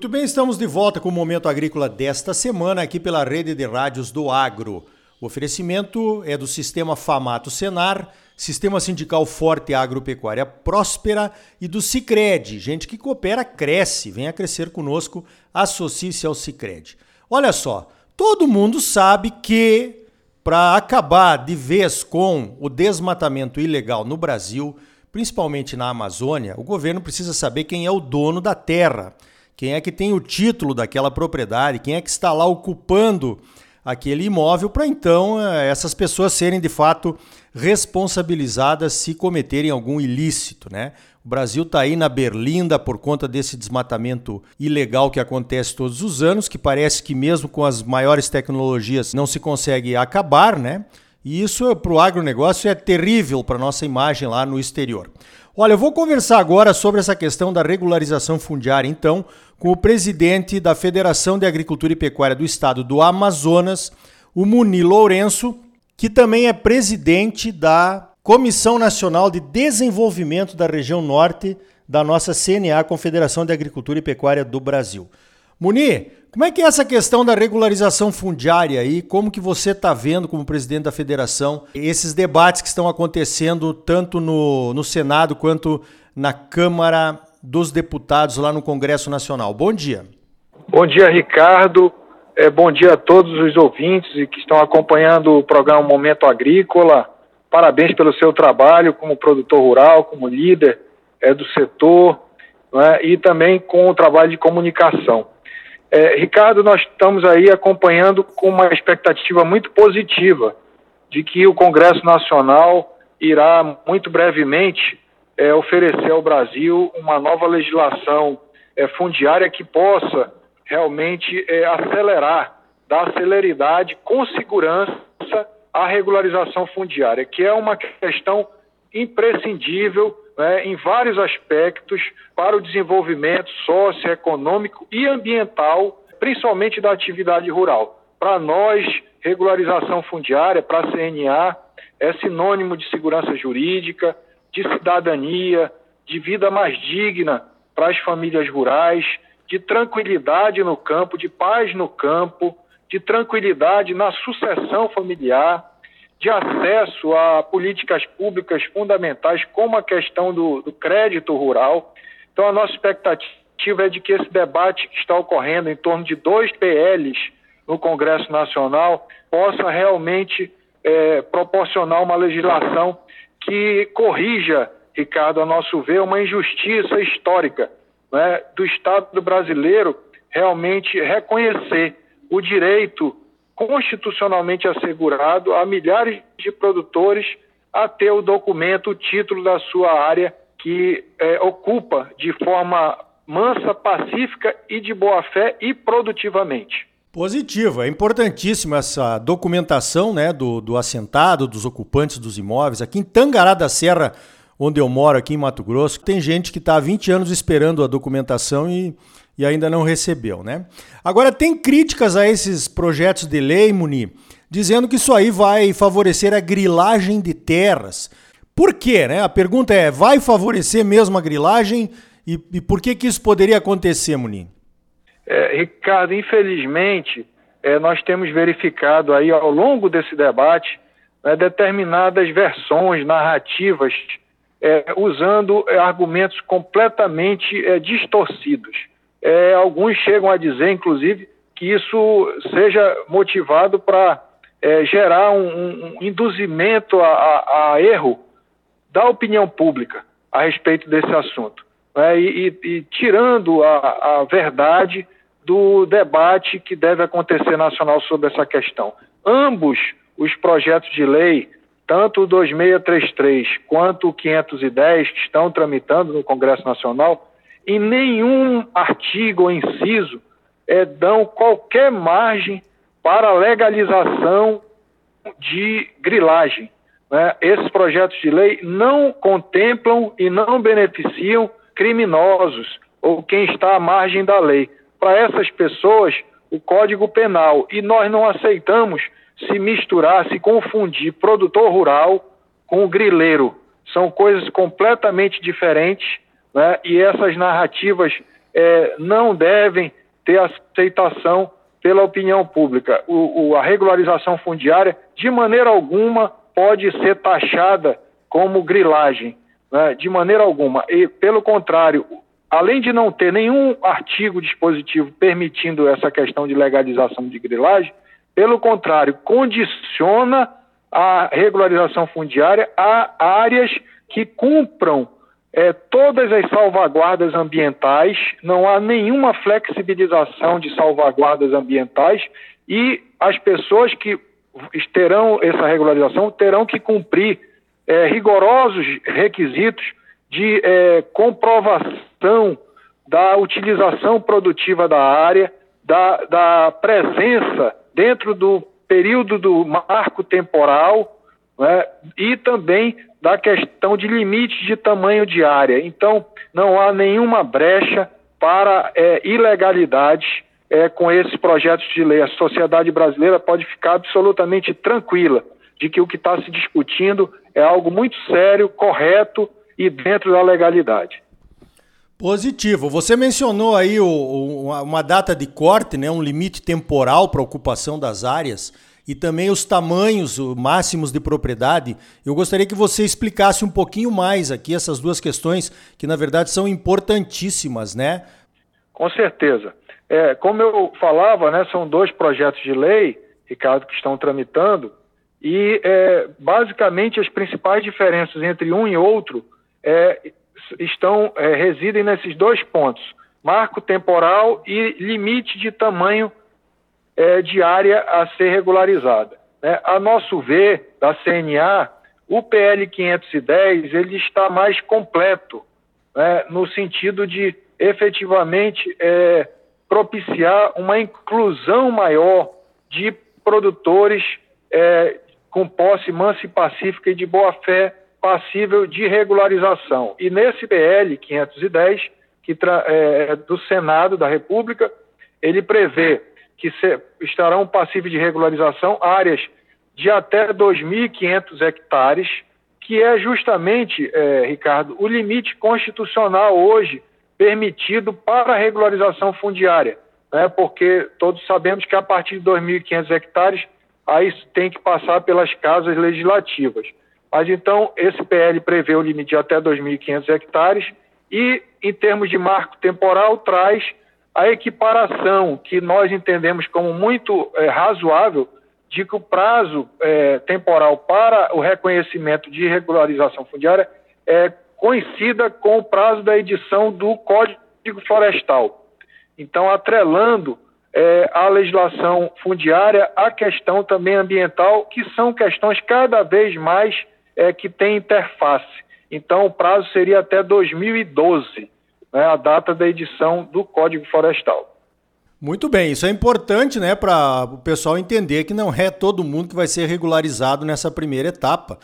Muito bem, estamos de volta com o Momento Agrícola desta semana aqui pela rede de rádios do Agro. O oferecimento é do Sistema Famato Senar, Sistema Sindical Forte Agropecuária Próspera e do Cicred. Gente que coopera, cresce. Venha crescer conosco, associe-se ao Cicred. Olha só, todo mundo sabe que para acabar de vez com o desmatamento ilegal no Brasil, principalmente na Amazônia, o governo precisa saber quem é o dono da terra quem é que tem o título daquela propriedade, quem é que está lá ocupando aquele imóvel, para então eh, essas pessoas serem de fato responsabilizadas se cometerem algum ilícito, né? O Brasil está aí na berlinda por conta desse desmatamento ilegal que acontece todos os anos, que parece que mesmo com as maiores tecnologias não se consegue acabar, né? E isso para o agronegócio é terrível para nossa imagem lá no exterior. Olha, eu vou conversar agora sobre essa questão da regularização fundiária, então, com o presidente da Federação de Agricultura e Pecuária do Estado do Amazonas, o Muni Lourenço, que também é presidente da Comissão Nacional de Desenvolvimento da Região Norte da nossa CNA, Confederação de Agricultura e Pecuária do Brasil. Muni, como é que é essa questão da regularização fundiária aí? Como que você está vendo, como presidente da federação, esses debates que estão acontecendo tanto no, no Senado quanto na Câmara dos Deputados lá no Congresso Nacional? Bom dia. Bom dia, Ricardo. É, bom dia a todos os ouvintes que estão acompanhando o programa Momento Agrícola. Parabéns pelo seu trabalho como produtor rural, como líder é, do setor né, e também com o trabalho de comunicação. É, Ricardo, nós estamos aí acompanhando com uma expectativa muito positiva de que o Congresso Nacional irá muito brevemente é, oferecer ao Brasil uma nova legislação é, fundiária que possa realmente é, acelerar, dar celeridade com segurança à regularização fundiária, que é uma questão imprescindível né, em vários aspectos para o desenvolvimento socioeconômico e ambiental, principalmente da atividade rural. Para nós, regularização fundiária, para a CNA, é sinônimo de segurança jurídica, de cidadania, de vida mais digna para as famílias rurais, de tranquilidade no campo, de paz no campo, de tranquilidade na sucessão familiar, de acesso a políticas públicas fundamentais, como a questão do, do crédito rural. Então, a nossa expectativa é de que esse debate que está ocorrendo em torno de dois PLs no Congresso Nacional possa realmente é, proporcionar uma legislação que corrija, Ricardo, a nosso ver, uma injustiça histórica né, do Estado brasileiro realmente reconhecer o direito constitucionalmente assegurado a milhares de produtores a ter o documento, o título da sua área que é, ocupa de forma mansa, pacífica e de boa fé e produtivamente. Positivo, é importantíssima essa documentação né, do, do assentado, dos ocupantes dos imóveis. Aqui em Tangará da Serra, onde eu moro, aqui em Mato Grosso, tem gente que está há 20 anos esperando a documentação e e ainda não recebeu, né? Agora tem críticas a esses projetos de lei, Muni, dizendo que isso aí vai favorecer a grilagem de terras. Por quê, né? A pergunta é, vai favorecer mesmo a grilagem e, e por que que isso poderia acontecer, Muni? É, Ricardo, infelizmente, é, nós temos verificado aí ao longo desse debate né, determinadas versões narrativas é, usando é, argumentos completamente é, distorcidos é, alguns chegam a dizer, inclusive, que isso seja motivado para é, gerar um, um induzimento a, a, a, erro da opinião pública a respeito desse assunto, né? e, e, e, tirando a, a verdade do debate que deve acontecer nacional sobre essa questão. Ambos os projetos de lei, tanto o 2633 quanto o 510, que estão tramitando no Congresso Nacional, em nenhum artigo ou inciso é, dão qualquer margem para legalização de grilagem. Né? Esses projetos de lei não contemplam e não beneficiam criminosos ou quem está à margem da lei. Para essas pessoas, o Código Penal, e nós não aceitamos se misturar, se confundir produtor rural com grileiro. São coisas completamente diferentes né? e essas narrativas é, não devem ter aceitação pela opinião pública. O, o, a regularização fundiária, de maneira alguma, pode ser taxada como grilagem, né? de maneira alguma. E, pelo contrário, além de não ter nenhum artigo dispositivo permitindo essa questão de legalização de grilagem, pelo contrário, condiciona a regularização fundiária a áreas que cumpram é, todas as salvaguardas ambientais, não há nenhuma flexibilização de salvaguardas ambientais e as pessoas que terão essa regularização terão que cumprir é, rigorosos requisitos de é, comprovação da utilização produtiva da área, da, da presença dentro do período do marco temporal né, e também da questão de limite de tamanho de área. Então, não há nenhuma brecha para é, ilegalidades é, com esses projetos de lei. A sociedade brasileira pode ficar absolutamente tranquila de que o que está se discutindo é algo muito sério, correto e dentro da legalidade. Positivo. Você mencionou aí o, o, uma data de corte, né, um limite temporal para ocupação das áreas e também os tamanhos máximos de propriedade. Eu gostaria que você explicasse um pouquinho mais aqui essas duas questões que na verdade são importantíssimas, né? Com certeza. É, como eu falava, né, são dois projetos de lei, Ricardo, que estão tramitando e é, basicamente as principais diferenças entre um e outro é, estão é, residem nesses dois pontos: marco temporal e limite de tamanho é, de área a ser regularizada. Né? A nosso ver, da CNA, o PL 510 ele está mais completo, né? no sentido de efetivamente é, propiciar uma inclusão maior de produtores é, com posse mansa e pacífica e de boa fé passível de regularização. E nesse PL 510, que é, do Senado da República, ele prevê que estarão passíveis de regularização áreas de até 2.500 hectares, que é justamente, é, Ricardo, o limite constitucional hoje permitido para regularização fundiária, né? porque todos sabemos que a partir de 2.500 hectares, aí tem que passar pelas casas legislativas. Mas então, esse PL prevê o limite de até 2.500 hectares e, em termos de marco temporal, traz a equiparação que nós entendemos como muito é, razoável de que o prazo é, temporal para o reconhecimento de regularização fundiária é, coincida com o prazo da edição do Código Florestal. Então, atrelando é, a legislação fundiária à questão também ambiental, que são questões cada vez mais é, que têm interface. Então, o prazo seria até 2012 né, a data da edição do Código Florestal. Muito bem, isso é importante né, para o pessoal entender que não é todo mundo que vai ser regularizado nessa primeira etapa.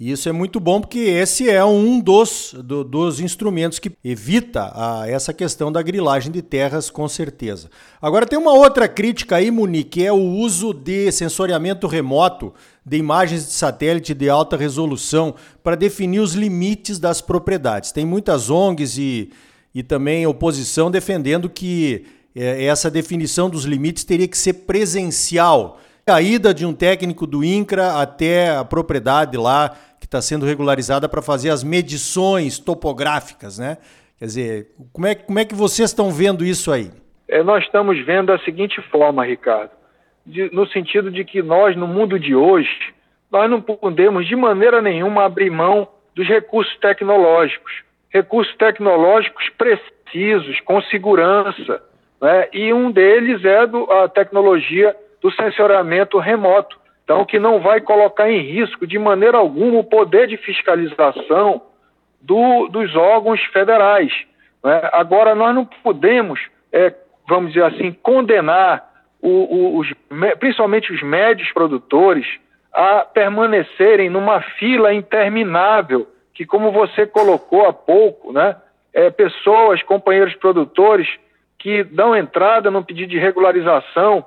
E isso é muito bom porque esse é um dos, do, dos instrumentos que evita a, essa questão da grilagem de terras, com certeza. Agora tem uma outra crítica aí, Muni, que é o uso de sensoriamento remoto de imagens de satélite de alta resolução para definir os limites das propriedades. Tem muitas ONGs e e também oposição defendendo que é, essa definição dos limites teria que ser presencial. A ida de um técnico do INCRA até a propriedade lá que está sendo regularizada para fazer as medições topográficas, né? Quer dizer, como é, como é que vocês estão vendo isso aí? É, nós estamos vendo da seguinte forma, Ricardo, de, no sentido de que nós, no mundo de hoje, nós não podemos de maneira nenhuma abrir mão dos recursos tecnológicos recursos tecnológicos precisos, com segurança, né? e um deles é do, a tecnologia do sensoriamento remoto, então que não vai colocar em risco de maneira alguma o poder de fiscalização do, dos órgãos federais. Né? Agora, nós não podemos, é, vamos dizer assim, condenar o, o, os, principalmente os médios produtores a permanecerem numa fila interminável que, como você colocou há pouco, né, é, pessoas, companheiros produtores, que dão entrada no pedido de regularização,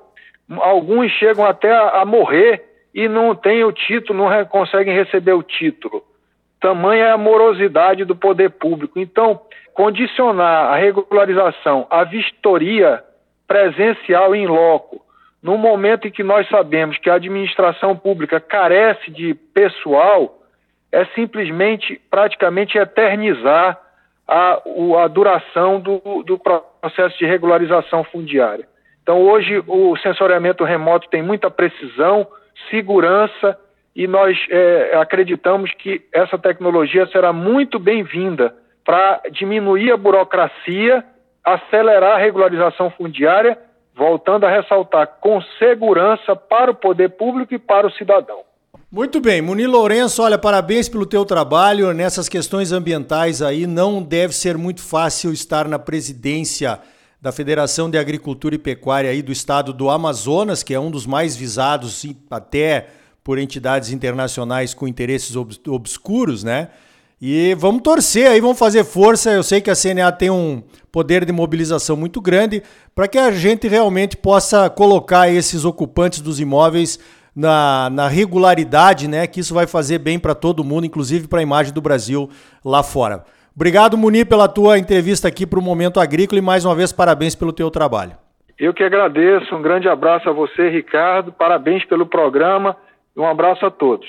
alguns chegam até a, a morrer e não têm o título, não re, conseguem receber o título. tamanha é a morosidade do poder público. Então, condicionar a regularização à vistoria presencial em loco, no momento em que nós sabemos que a administração pública carece de pessoal, é simplesmente, praticamente, eternizar a, a duração do, do processo de regularização fundiária. Então, hoje, o sensoriamento remoto tem muita precisão, segurança, e nós é, acreditamos que essa tecnologia será muito bem-vinda para diminuir a burocracia, acelerar a regularização fundiária, voltando a ressaltar, com segurança para o poder público e para o cidadão. Muito bem, Muni Lourenço, olha, parabéns pelo teu trabalho nessas questões ambientais aí. Não deve ser muito fácil estar na presidência da Federação de Agricultura e Pecuária aí do estado do Amazonas, que é um dos mais visados até por entidades internacionais com interesses obscuros, né? E vamos torcer aí, vamos fazer força. Eu sei que a CNA tem um poder de mobilização muito grande para que a gente realmente possa colocar esses ocupantes dos imóveis na, na regularidade, né? Que isso vai fazer bem para todo mundo, inclusive para a imagem do Brasil lá fora. Obrigado, Muni, pela tua entrevista aqui para o Momento Agrícola e mais uma vez parabéns pelo teu trabalho. Eu que agradeço, um grande abraço a você, Ricardo, parabéns pelo programa e um abraço a todos.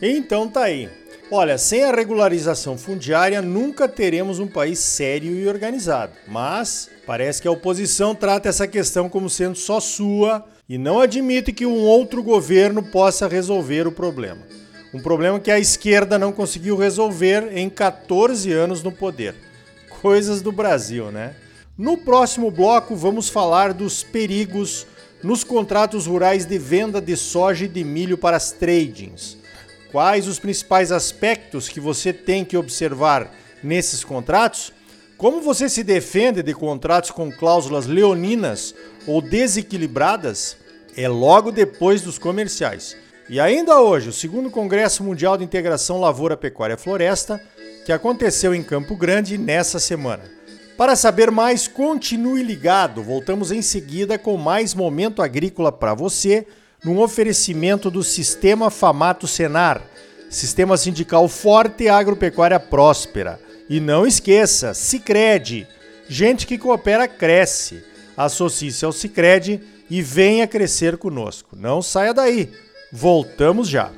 Então tá aí. Olha, sem a regularização fundiária nunca teremos um país sério e organizado. Mas parece que a oposição trata essa questão como sendo só sua e não admite que um outro governo possa resolver o problema. Um problema que a esquerda não conseguiu resolver em 14 anos no poder. Coisas do Brasil, né? No próximo bloco vamos falar dos perigos nos contratos rurais de venda de soja e de milho para as tradings Quais os principais aspectos que você tem que observar nesses contratos? Como você se defende de contratos com cláusulas leoninas ou desequilibradas? É logo depois dos comerciais. E ainda hoje, o segundo Congresso Mundial de Integração Lavoura, Pecuária Floresta, que aconteceu em Campo Grande nessa semana. Para saber mais, continue ligado. Voltamos em seguida com mais momento agrícola para você num oferecimento do Sistema Famato Senar, Sistema Sindical Forte e Agropecuária Próspera. E não esqueça, Sicredi, gente que coopera cresce. Associe-se ao Sicredi e venha crescer conosco. Não saia daí. Voltamos já.